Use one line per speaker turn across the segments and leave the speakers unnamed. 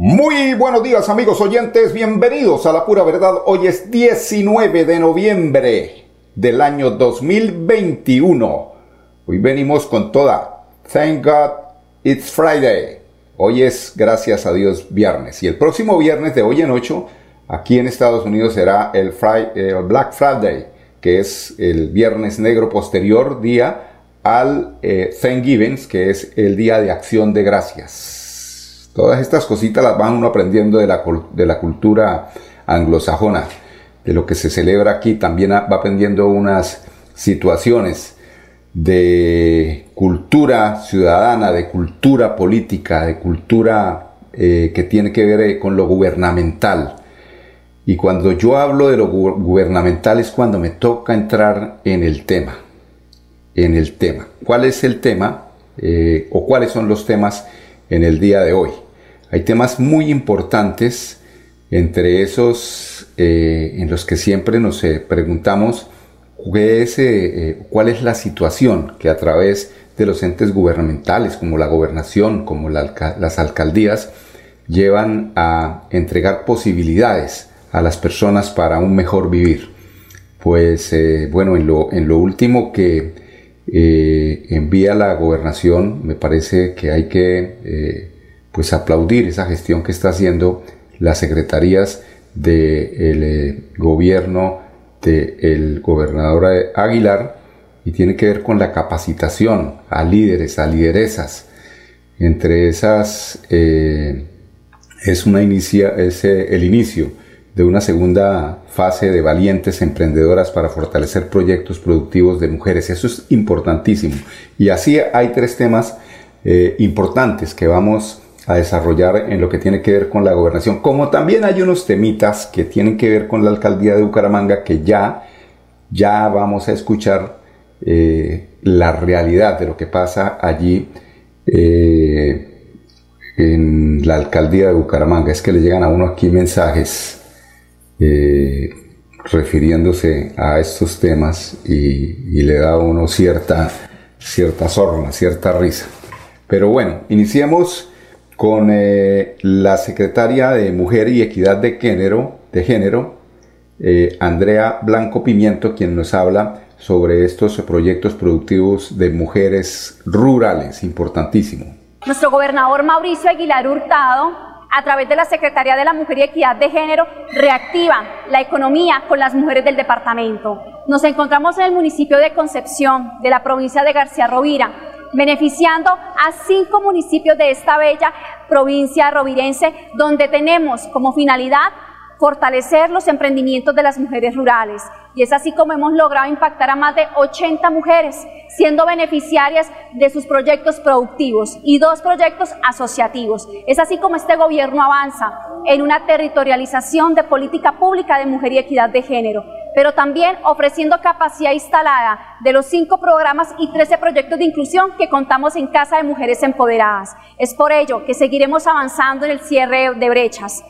Muy buenos días amigos oyentes, bienvenidos a la pura verdad. Hoy es 19 de noviembre del año 2021. Hoy venimos con toda. Thank God it's Friday. Hoy es, gracias a Dios, viernes. Y el próximo viernes de hoy en 8, aquí en Estados Unidos será el, Black Friday, que es el viernes negro posterior día al eh, Thanksgiving, que es el día de acción de gracias. Todas estas cositas las van uno aprendiendo de la, de la cultura anglosajona de lo que se celebra aquí, también va aprendiendo unas situaciones de cultura ciudadana, de cultura política, de cultura eh, que tiene que ver eh, con lo gubernamental. Y cuando yo hablo de lo gubernamental es cuando me toca entrar en el tema. En el tema. ¿Cuál es el tema? Eh, o cuáles son los temas en el día de hoy. Hay temas muy importantes, entre esos eh, en los que siempre nos eh, preguntamos eh, cuál es la situación que a través de los entes gubernamentales como la gobernación, como las alcaldías, llevan a entregar posibilidades a las personas para un mejor vivir. Pues bueno, en lo último que envía la gobernación, me parece que hay que pues aplaudir esa gestión que está haciendo las secretarías del eh, gobierno del gobernador Aguilar y tiene que ver con la capacitación a líderes, a lideresas. Entre esas eh, es, una inicia, es eh, el inicio de una segunda fase de valientes emprendedoras para fortalecer proyectos productivos de mujeres. Eso es importantísimo. Y así hay tres temas importantes que vamos a desarrollar en lo que tiene que ver con la gobernación, como también hay unos temitas que tienen que ver con la alcaldía de Bucaramanga que ya, ya vamos a escuchar eh, la realidad de lo que pasa allí eh, en la alcaldía de Bucaramanga. Es que le llegan a uno aquí mensajes eh, refiriéndose a estos temas y, le da a uno cierta, cierta sorna, cierta risa. Pero bueno, iniciemos con eh, la secretaria de Mujer y Equidad de Género, de género eh, Andrea Blanco Pimiento, quien nos habla sobre estos proyectos productivos de mujeres rurales, importantísimo.
Nuestro gobernador Mauricio Aguilar Hurtado, a través de la Secretaría de la Mujer y Equidad de Género, reactiva la economía con las mujeres del departamento. Nos encontramos en el municipio de Concepción, de la provincia de García Rovira, beneficiando a cinco municipios de esta bella provincia rovirense, donde tenemos como finalidad fortalecer los emprendimientos de las mujeres rurales. Y es así como hemos logrado impactar a más de 80 mujeres, siendo beneficiarias de sus proyectos productivos y dos proyectos asociativos. Es así como este gobierno avanza en una territorialización de política pública de mujer y equidad de género, pero también ofreciendo capacidad instalada de los cinco programas y 13 proyectos de inclusión que contamos en Casa de Mujeres Empoderadas. Es por ello que seguiremos avanzando en el cierre de brechas.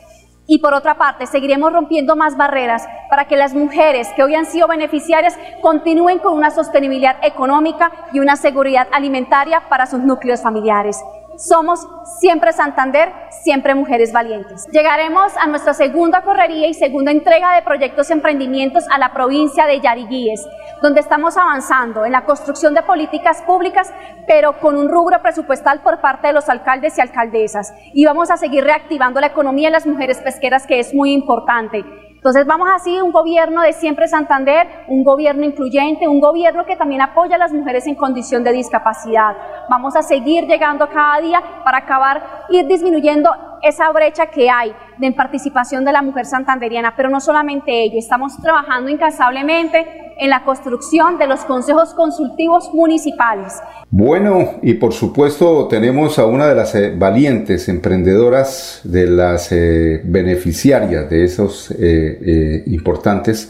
Y por otra parte, seguiremos rompiendo más barreras para que las mujeres que hoy han sido beneficiarias continúen con una sostenibilidad económica y una seguridad alimentaria para sus núcleos familiares. Somos siempre Santander, siempre mujeres valientes. Llegaremos a nuestra segunda correría y segunda entrega de proyectos y emprendimientos a la provincia de Yariguíes, donde estamos avanzando en la construcción de políticas públicas, pero con un rubro presupuestal por parte de los alcaldes y alcaldesas. Y vamos a seguir reactivando la economía de las mujeres pesqueras, que es muy importante. Entonces vamos así, un gobierno de siempre Santander, un gobierno incluyente, un gobierno que también apoya a las mujeres en condición de discapacidad. Vamos a seguir llegando cada día para acabar, ir disminuyendo esa brecha que hay de participación de la mujer santanderiana, pero no solamente ello, estamos trabajando incansablemente en la construcción de los consejos consultivos municipales.
Bueno, y por supuesto tenemos a una de las eh, valientes emprendedoras, de las eh, beneficiarias de esos eh, importantes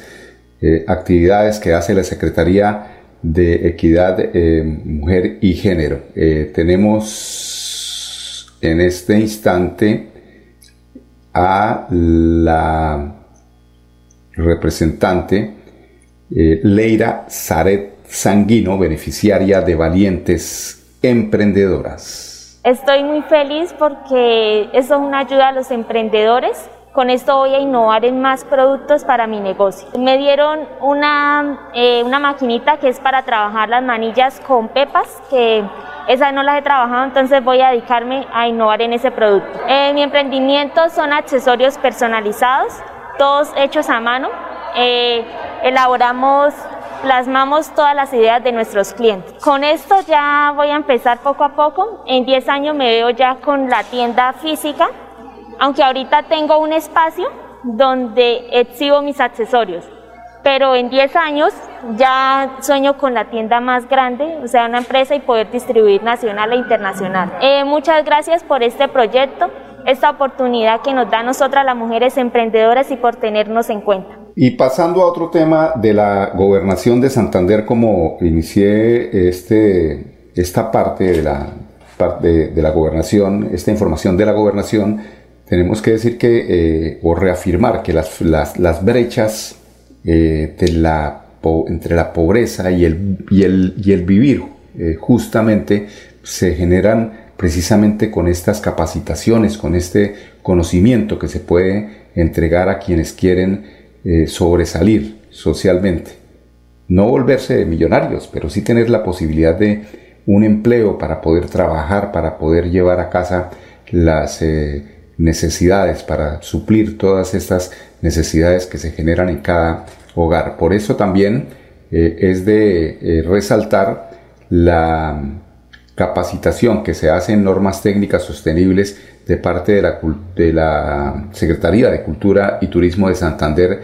actividades que hace la Secretaría de Equidad, Mujer y Género. tenemos en este instante a la representante Leira Zaret Sanguino, beneficiaria de Valientes Emprendedoras.
Estoy muy feliz porque eso es una ayuda a los emprendedores. Con esto voy a innovar en más productos para mi negocio. Me dieron una, eh, una maquinita que es para trabajar las manillas con pepas, que esas no las he trabajado, entonces voy a dedicarme a innovar en ese producto. Eh, mi emprendimiento son accesorios personalizados, todos hechos a mano. Eh, elaboramos plasmamos todas las ideas de nuestros clientes. Con esto ya voy a empezar poco a poco. En 10 años me veo ya con la tienda física, aunque ahorita tengo un espacio donde exhibo mis accesorios. Pero en 10 años ya sueño con la tienda más grande, o sea, una empresa y poder distribuir nacional e internacional. Eh, muchas gracias por este proyecto, esta oportunidad que nos da nosotras las mujeres emprendedoras y por tenernos en cuenta.
Y pasando a otro tema de la gobernación de Santander, como inicié este, esta parte de la, de, la gobernación, esta información de la gobernación, tenemos que decir que, eh, o reafirmar que las, las, brechas eh, de la, entre la pobreza y el, y el, y el vivir eh, justamente se generan precisamente con estas capacitaciones, con este conocimiento que se puede entregar a quienes quieren eh, sobresalir socialmente. No volverse millonarios, pero sí tener la posibilidad de un empleo para poder trabajar, para poder llevar a casa las eh, necesidades, para suplir todas estas necesidades que se generan en cada hogar. Por eso también eh, es de resaltar la capacitación que se hace en normas técnicas sostenibles de parte de la, de la Secretaría de Cultura y Turismo de Santander.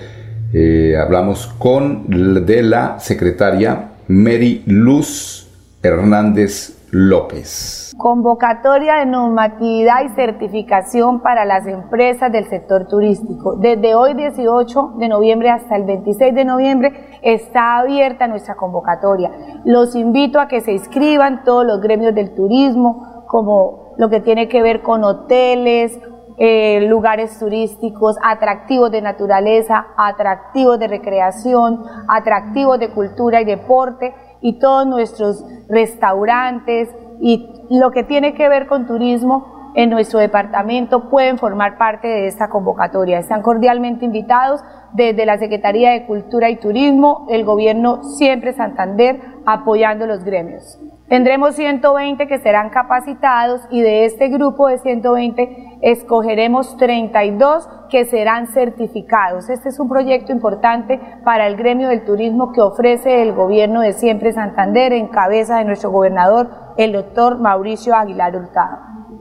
Eh, hablamos con de la secretaria Mary Luz Hernández López.
Convocatoria de normatividad y certificación para las empresas del sector turístico. Desde hoy 18 de noviembre hasta el 26 de noviembre está abierta nuestra convocatoria. Los invito a que se inscriban todos los gremios del turismo, como lo que tiene que ver con hoteles, eh, lugares turísticos, atractivos de naturaleza, atractivos de recreación, atractivos de cultura y deporte, y todos nuestros restaurantes y lo que tiene que ver con turismo en nuestro departamento pueden formar parte de esta convocatoria. Están cordialmente invitados desde la Secretaría de Cultura y Turismo, el Gobierno Siempre Santander, apoyando los gremios. Tendremos 120 que serán capacitados y de este grupo de 120 escogeremos 32 que serán certificados. Este es un proyecto importante para el gremio del turismo que ofrece el gobierno de Siempre Santander en cabeza de nuestro gobernador, el doctor Mauricio Aguilar Hurtado.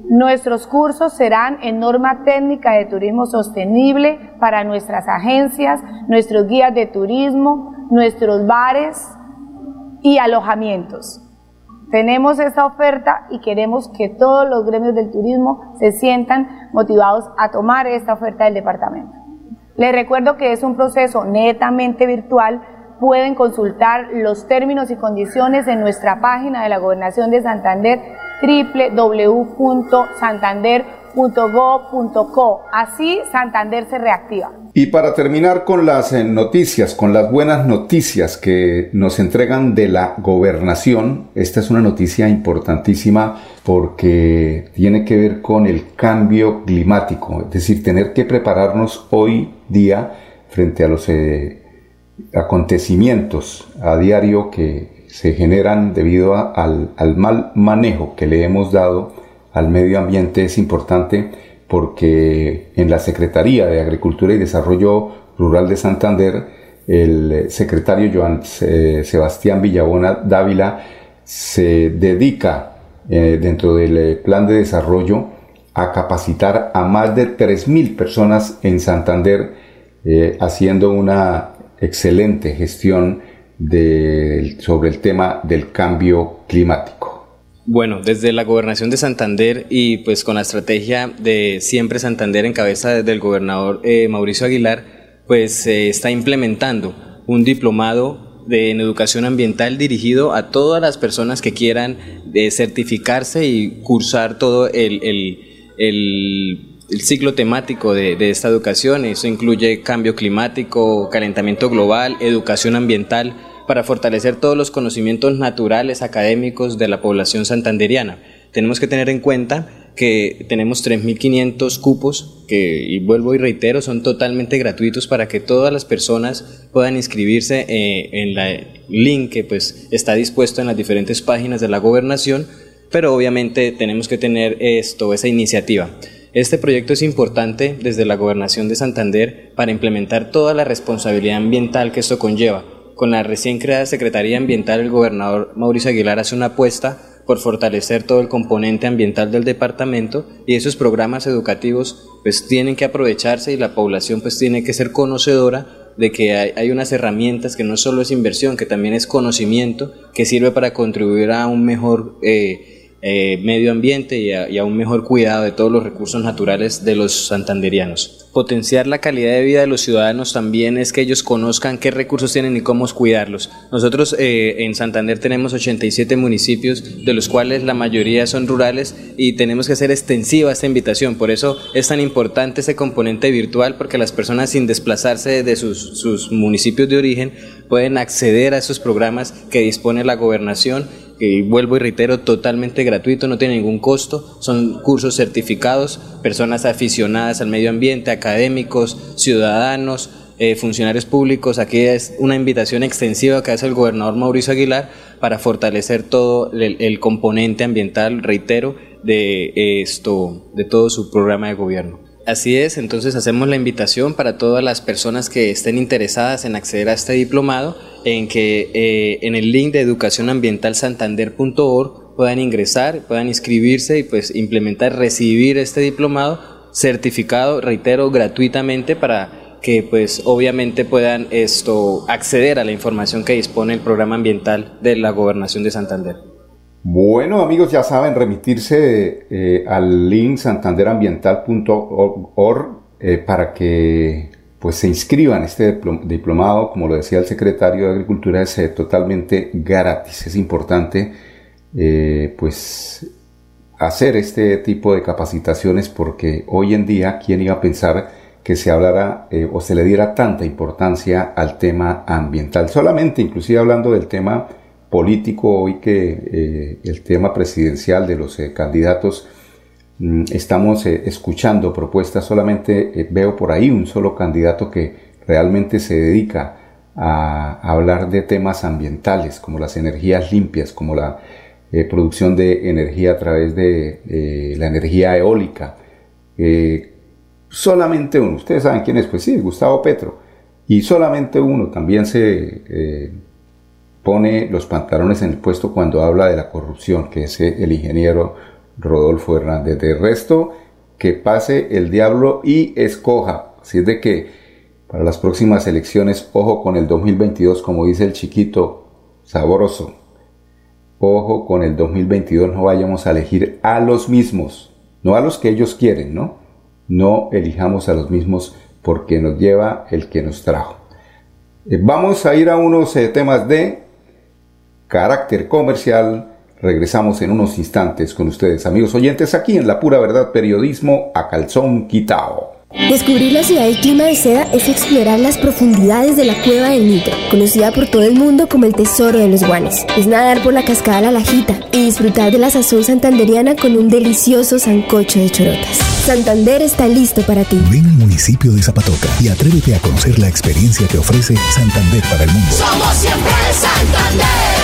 Nuestros cursos serán en norma técnica de turismo sostenible para nuestras agencias, nuestros guías de turismo, nuestros bares y alojamientos. Tenemos esta oferta y queremos que todos los gremios del turismo se sientan motivados a tomar esta oferta del departamento. Les recuerdo que es un proceso netamente virtual. Pueden consultar los términos y condiciones en nuestra página de la Gobernación de Santander www.santander.gov.co. Así Santander se reactiva.
Y para terminar con las eh, noticias, con las buenas noticias que nos entregan de la gobernación, esta es una noticia importantísima porque tiene que ver con el cambio climático, es decir, tener que prepararnos hoy día frente a los eh, acontecimientos a diario que se generan debido al, al mal manejo que le hemos dado al medio ambiente. Es importante porque en la Secretaría de Agricultura y Desarrollo Rural de Santander, el secretario Joan eh, Sebastián Villabona Dávila se dedica eh, dentro del eh, plan de desarrollo a capacitar a más de 3.000 personas en Santander, haciendo una excelente gestión sobre el tema del cambio climático.
Bueno, desde la gobernación de Santander y pues con la estrategia de siempre Santander en cabeza del gobernador eh, Mauricio Aguilar, pues se está implementando un diplomado de, en educación ambiental dirigido a todas las personas que quieran eh, certificarse y cursar todo el, ciclo temático de, de, esta educación. Eso incluye cambio climático, calentamiento global, educación ambiental para fortalecer todos los conocimientos naturales académicos de la población santanderiana. Tenemos que tener en cuenta que tenemos 3.500 cupos que, y vuelvo y reitero, son totalmente gratuitos para que todas las personas puedan inscribirse eh, en el link que pues, está dispuesto en las diferentes páginas de la gobernación, pero obviamente tenemos que tener esto, esa iniciativa. Este proyecto es importante desde la gobernación de Santander para implementar toda la responsabilidad ambiental que esto conlleva, con la recién creada Secretaría Ambiental, el gobernador Mauricio Aguilar hace una apuesta por fortalecer todo el componente ambiental del departamento y esos programas educativos pues tienen que aprovecharse y la población pues tiene que ser conocedora de que hay, unas herramientas que no solo es inversión, que también es conocimiento, que sirve para contribuir a un mejor eh, eh, medio ambiente y a un mejor cuidado de todos los recursos naturales de los santanderianos potenciar la calidad de vida de los ciudadanos también es que ellos conozcan qué recursos tienen y cómo cuidarlos. Nosotros eh, en Santander tenemos 87 municipios, de los cuales la mayoría son rurales y tenemos que hacer extensiva esta invitación. Por eso es tan importante ese componente virtual, porque las personas sin desplazarse de sus, sus municipios de origen pueden acceder a esos programas que dispone la gobernación que vuelvo y reitero, totalmente gratuito, no tiene ningún costo, son cursos certificados, personas aficionadas al medio ambiente, académicos, ciudadanos, eh, funcionarios públicos. Aquí es una invitación extensiva que hace el gobernador Mauricio Aguilar para fortalecer todo el, componente ambiental, reitero, de esto, de todo su programa de gobierno. Así es, entonces hacemos la invitación para todas las personas que estén interesadas en acceder a este diplomado, en que eh, en el link de educacionambientalsantander.org puedan ingresar, puedan inscribirse y pues implementar, recibir este diplomado certificado, reitero, gratuitamente para que pues obviamente puedan esto acceder a la información que dispone el programa ambiental de la gobernación de Santander.
Bueno, amigos, ya saben, remitirse eh, al link santanderambiental.org eh, para que pues se inscriban. Este diplomado, como lo decía el secretario de Agricultura, es eh, totalmente gratis. Es importante pues hacer este tipo de capacitaciones porque hoy en día, ¿quién iba a pensar que se hablara o se le diera tanta importancia al tema ambiental? Solamente, inclusive hablando del tema político hoy que eh, el tema presidencial de los eh, candidatos estamos eh, escuchando propuestas, solamente veo por ahí un solo candidato que realmente se dedica a, hablar de temas ambientales como las energías limpias, como la producción de energía a través de la energía eólica. solamente uno, ustedes saben quién es, pues sí, Gustavo Petro. Y solamente uno también se pone los pantalones en el puesto cuando habla de la corrupción, que es el ingeniero Rodolfo Hernández. De resto, que pase el diablo y escoja. Así es de que para las próximas elecciones, ojo con el 2022, como dice el chiquito sabroso. Ojo con el 2022, no vayamos a elegir a los mismos, no a los que ellos quieren, ¿no? No elijamos a los mismos porque nos lleva el que nos trajo. Eh, vamos a ir a unos eh, temas de carácter comercial. Regresamos en unos instantes con ustedes, amigos oyentes, aquí en La Pura Verdad Periodismo a Calzón Quitao.
Descubrir la ciudad del clima de seda es explorar las profundidades de la cueva del Nitro, conocida por todo el mundo como el tesoro de los guanes. Es nadar por la cascada La Lajita y disfrutar de la sazón santanderiana con un delicioso sancocho de chorotas. Santander está listo para ti.
Ven al municipio de Zapatoca y atrévete a conocer la experiencia que ofrece Santander para el mundo.
Somos siempre Santander.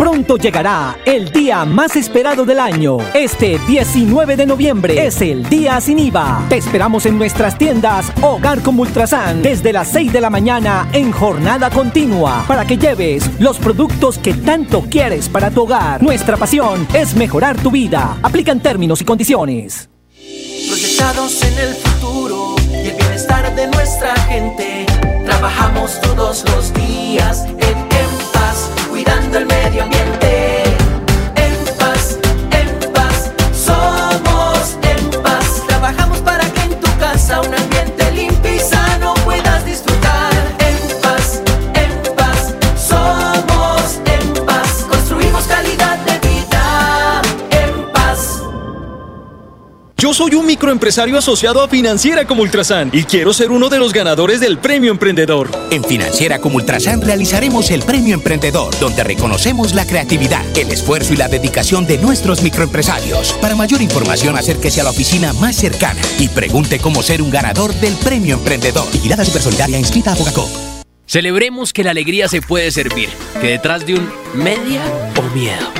Pronto llegará el día más esperado del año. Este 19 de noviembre es el día sin IVA. Te esperamos en nuestras tiendas Hogar como Ultrasan desde las 6 de la mañana en jornada continua para que lleves los productos que tanto quieres para tu hogar. Nuestra pasión es mejorar tu vida. Aplican términos y condiciones.
Proyectados en el futuro y el bienestar de nuestra gente. Trabajamos todos los días cuidando el medio ambiente. En paz, en paz, somos en paz. Trabajamos para que en tu casa un
Yo soy un microempresario asociado a Financiera como Ultrasan y quiero ser uno de los ganadores del Premio Emprendedor.
En Financiera como Ultrasan realizaremos el Premio Emprendedor, donde reconocemos la creatividad, el esfuerzo y la dedicación de nuestros microempresarios. Para mayor información, acérquese a la oficina más cercana y pregunte cómo ser un ganador del Premio Emprendedor. Vigilada Supersolidaria inscrita a Bogacop.
Celebremos que la alegría se puede servir, que detrás de un media o miedo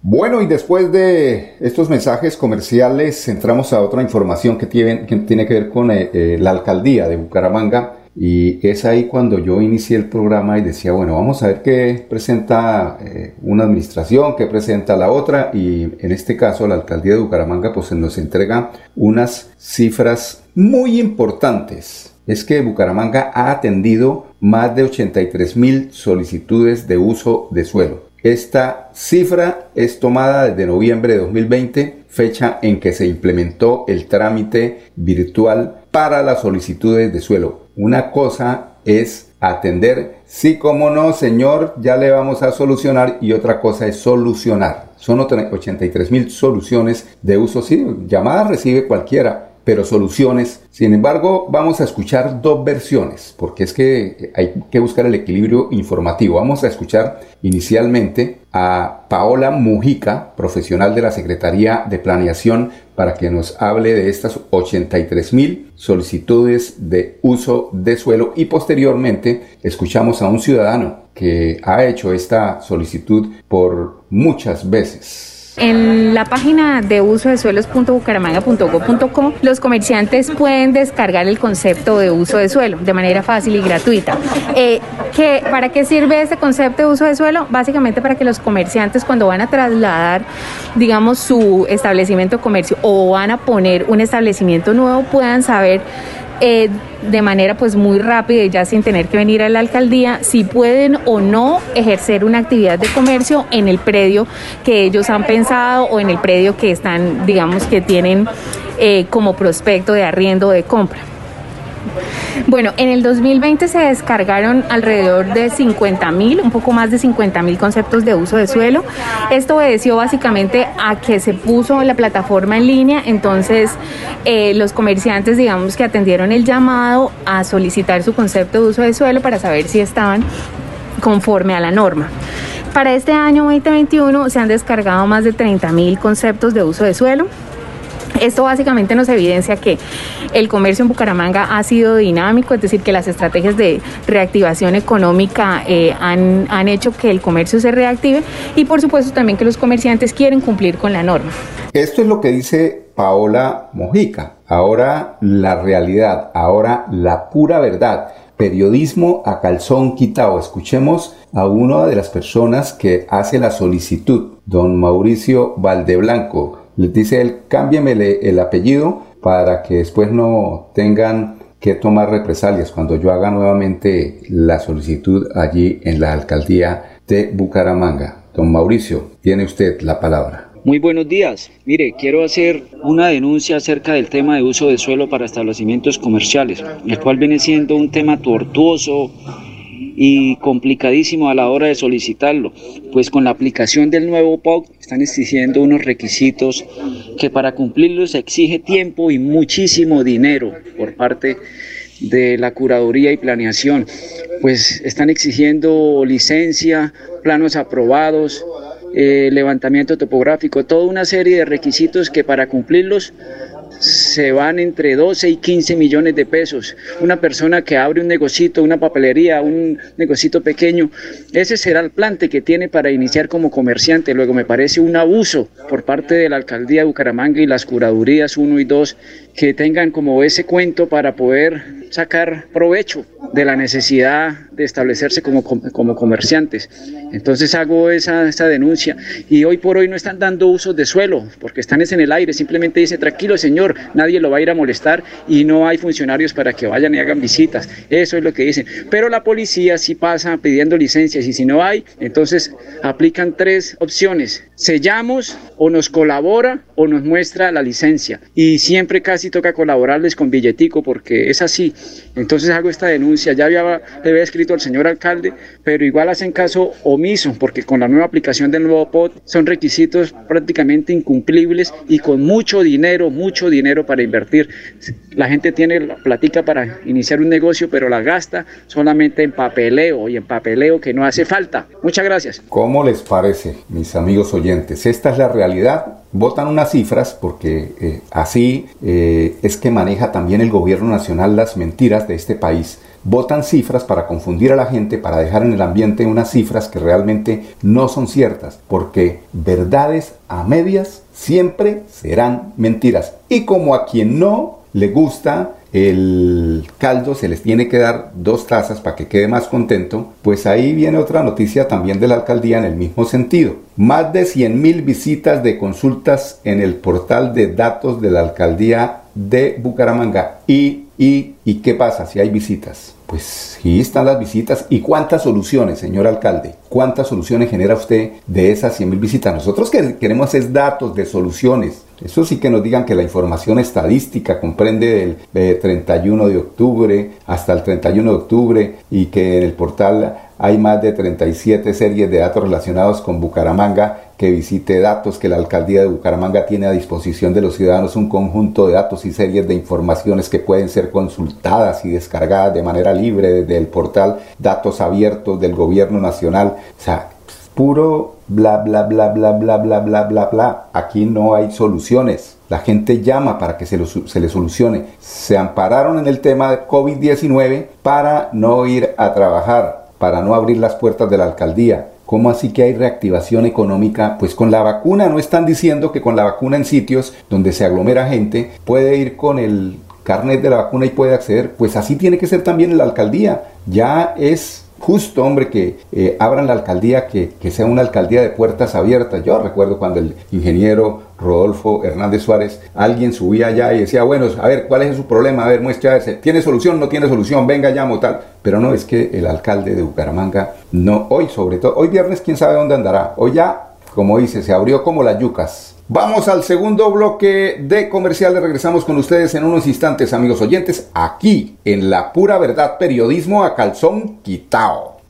Bueno, y después de estos mensajes comerciales, entramos a otra información que tiene que, ver con eh, eh, la alcaldía de Bucaramanga. Y es ahí cuando yo inicié el programa y decía, bueno, vamos a ver qué presenta eh, una administración, qué presenta la otra. Y en este caso, la alcaldía de Bucaramanga pues nos entrega unas cifras muy importantes. Es que Bucaramanga ha atendido más de 83 mil solicitudes de uso de suelo. Esta cifra es tomada desde noviembre de 2020, fecha en que se implementó el trámite virtual para las solicitudes de suelo. Una cosa es atender, sí como no, señor, ya le vamos a solucionar y otra cosa es solucionar. Son 83 mil soluciones de uso, sí, llamadas recibe cualquiera, pero soluciones. Sin embargo, vamos a escuchar dos versiones, porque es que hay que buscar el equilibrio informativo. Vamos a escuchar inicialmente a Paola Mujica, profesional de la Secretaría de Planeación, para que nos hable de estas 83 mil solicitudes de uso de suelo y posteriormente escuchamos a un ciudadano que ha hecho esta solicitud por muchas veces.
En la página de uso de suelos.bucaramanga.go.co los comerciantes pueden descargar el concepto de uso de suelo de manera fácil y gratuita. Eh, ¿Para qué sirve este concepto de uso de suelo? Básicamente para que los comerciantes cuando van a trasladar, digamos, su establecimiento de comercio o van a poner un establecimiento nuevo puedan saber eh, de manera pues muy rápida y ya sin tener que venir a la alcaldía si pueden o no ejercer una actividad de comercio en el predio que ellos han pensado o en el predio que están, digamos, que tienen eh, como prospecto de arriendo o de compra. Bueno, en el 2020 se descargaron alrededor de 50 mil, un poco más de 50 mil conceptos de uso de suelo. Esto obedeció básicamente a que se puso la plataforma en línea, entonces eh, los comerciantes, digamos que atendieron el llamado a solicitar su concepto de uso de suelo para saber si estaban conforme a la norma. Para este año 2021 se han descargado más de 30 mil conceptos de uso de suelo. Esto básicamente nos evidencia que el comercio en Bucaramanga ha sido dinámico, es decir, que las estrategias de reactivación económica eh, han, han hecho que el comercio se reactive y por supuesto también que los comerciantes quieren cumplir con la norma.
Esto es lo que dice Paola Mojica. Ahora la realidad, ahora la pura verdad. Periodismo a calzón quitado. Escuchemos a una de las personas que hace la solicitud, don Mauricio Valdeblanco. Les dice él, cámbiamele el apellido para que después no tengan que tomar represalias cuando yo haga nuevamente la solicitud allí en la alcaldía de Bucaramanga. Don Mauricio, tiene usted la palabra.
Muy buenos días. Mire, quiero hacer una denuncia acerca del tema de uso de suelo para establecimientos comerciales, el cual viene siendo un tema tortuoso y complicadísimo a la hora de solicitarlo, pues con la aplicación del nuevo POC están exigiendo unos requisitos que para cumplirlos exige tiempo y muchísimo dinero por parte de la curaduría y planeación, pues están exigiendo licencia, planos aprobados, eh, levantamiento topográfico, toda una serie de requisitos que para cumplirlos se van entre 12 y 15 millones de pesos. Una persona que abre un negocito, una papelería, un negocito pequeño, ese será el plante que tiene para iniciar como comerciante. Luego me parece un abuso por parte de la alcaldía de Bucaramanga y las curadurías 1 y 2 que tengan como ese cuento para poder sacar provecho de la necesidad de establecerse como, como comerciantes. Entonces hago esa, esa, denuncia y hoy por hoy no están dando usos de suelo porque están en el aire, simplemente dice tranquilo señor, nadie lo va a ir a molestar y no hay funcionarios para que vayan y hagan visitas, eso es lo que dicen. Pero la policía sí pasa pidiendo licencias y si no hay, entonces aplican tres opciones, sellamos o nos colabora o nos muestra la licencia y siempre casi toca colaborarles con billetico porque es así. Entonces hago esta denuncia. Ya había, le había escrito al señor alcalde, pero igual hacen caso omiso porque con la nueva aplicación del nuevo POT son requisitos prácticamente incumplibles y con mucho dinero, mucho dinero para invertir. La gente tiene la platica para iniciar un negocio, pero la gasta solamente en papeleo y en papeleo que no hace falta. Muchas gracias.
¿Cómo les parece, mis amigos oyentes? Esta es la realidad votan unas cifras porque eh, así eh, es que maneja también el gobierno nacional las mentiras de este país. Votan cifras para confundir a la gente, para dejar en el ambiente unas cifras que realmente no son ciertas, porque verdades a medias siempre serán mentiras. Y como a quien no le gusta el caldo se les tiene que dar dos tazas para que quede más contento, pues ahí viene otra noticia también de la alcaldía en el mismo sentido. Más de 100 mil visitas de consultas en el portal de datos de la alcaldía de Bucaramanga. ¿Y, y, y qué pasa si hay visitas? Pues sí están las visitas. ¿Y cuántas soluciones, señor alcalde? ¿Cuántas soluciones genera usted de esas 100 mil visitas? Nosotros que queremos es datos de soluciones. Eso sí que nos digan que la información estadística comprende del 31 de octubre hasta el 31 de octubre y que en el portal hay más de 37 series de datos relacionados con Bucaramanga, que visite datos que la alcaldía de Bucaramanga tiene a disposición de los ciudadanos, un conjunto de datos y series de informaciones que pueden ser consultadas y descargadas de manera libre desde el portal Datos Abiertos del Gobierno Nacional. O sea, puro bla bla bla bla bla bla bla bla bla. Aquí no hay soluciones. La gente llama para que se, le solucione. Se ampararon en el tema de COVID-19 para no ir a trabajar para no abrir las puertas de la alcaldía. ¿Cómo así que hay reactivación económica? Pues con la vacuna no están diciendo que con la vacuna en sitios donde se aglomera gente puede ir con el carnet de la vacuna y puede acceder. Pues así tiene que ser también la alcaldía. Ya es justo, hombre, que eh, abran la alcaldía, que, sea una alcaldía de puertas abiertas. Yo recuerdo cuando el ingeniero Rodolfo Hernández Suárez, alguien subía allá y decía, bueno, a ver, ¿cuál es su problema? A ver, muestra. ¿Tiene solución? ¿No tiene solución? Venga, llamo tal. Pero no, es que el alcalde de Bucaramanga, no, hoy sobre todo, hoy viernes, quién sabe dónde andará. Hoy ya, como dice, se abrió como las yucas Vamos al segundo bloque de comerciales. Regresamos con ustedes en unos instantes, amigos oyentes, aquí en La Pura Verdad Periodismo a Calzón Quitao.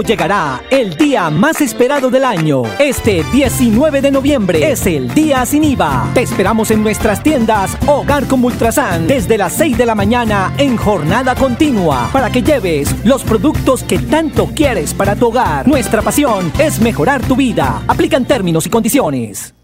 Llegará el día más esperado del año. Este 19 de noviembre es el día sin IVA. Te esperamos en nuestras tiendas Hogar como Ultrasan desde las 6 de la mañana en jornada continua para que lleves los productos que tanto quieres para tu hogar. Nuestra pasión es mejorar tu vida. Aplican términos y condiciones.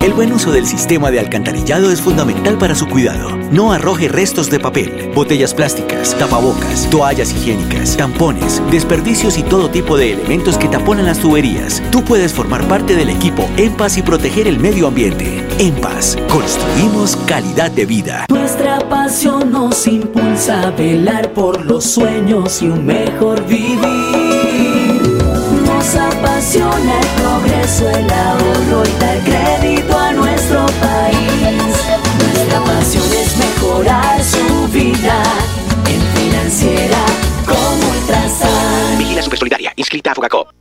El buen uso del sistema de alcantarillado es fundamental para su cuidado. No arroje restos de papel, botellas plásticas, tapabocas, toallas higiénicas, tampones, desperdicios y todo tipo de elementos que taponan las tuberías. Tú puedes formar parte del equipo En Paz y proteger el medio ambiente. En Paz, construimos calidad de vida.
Nuestra pasión nos impulsa a velar por los sueños y un mejor vivir. Nos apasiona el progreso, el ahorro y dar pasión es mejorar su vida en financiera como Ultrasan.
Vigila Supersolidaria, inscrita a Fogacop.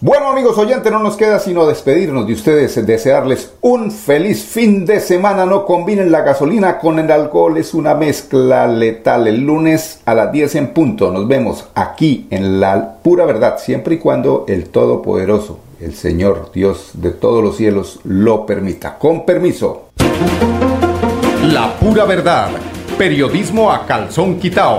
Bueno amigos oyentes, no nos queda sino despedirnos de ustedes, desearles un feliz fin de semana. No combinen la gasolina con el alcohol, es una mezcla letal. El lunes a las 10 en punto nos vemos aquí en la pura verdad, siempre y cuando el Todopoderoso, el Señor Dios de todos los cielos, lo permita. Con permiso.
La pura verdad, periodismo a calzón quitao,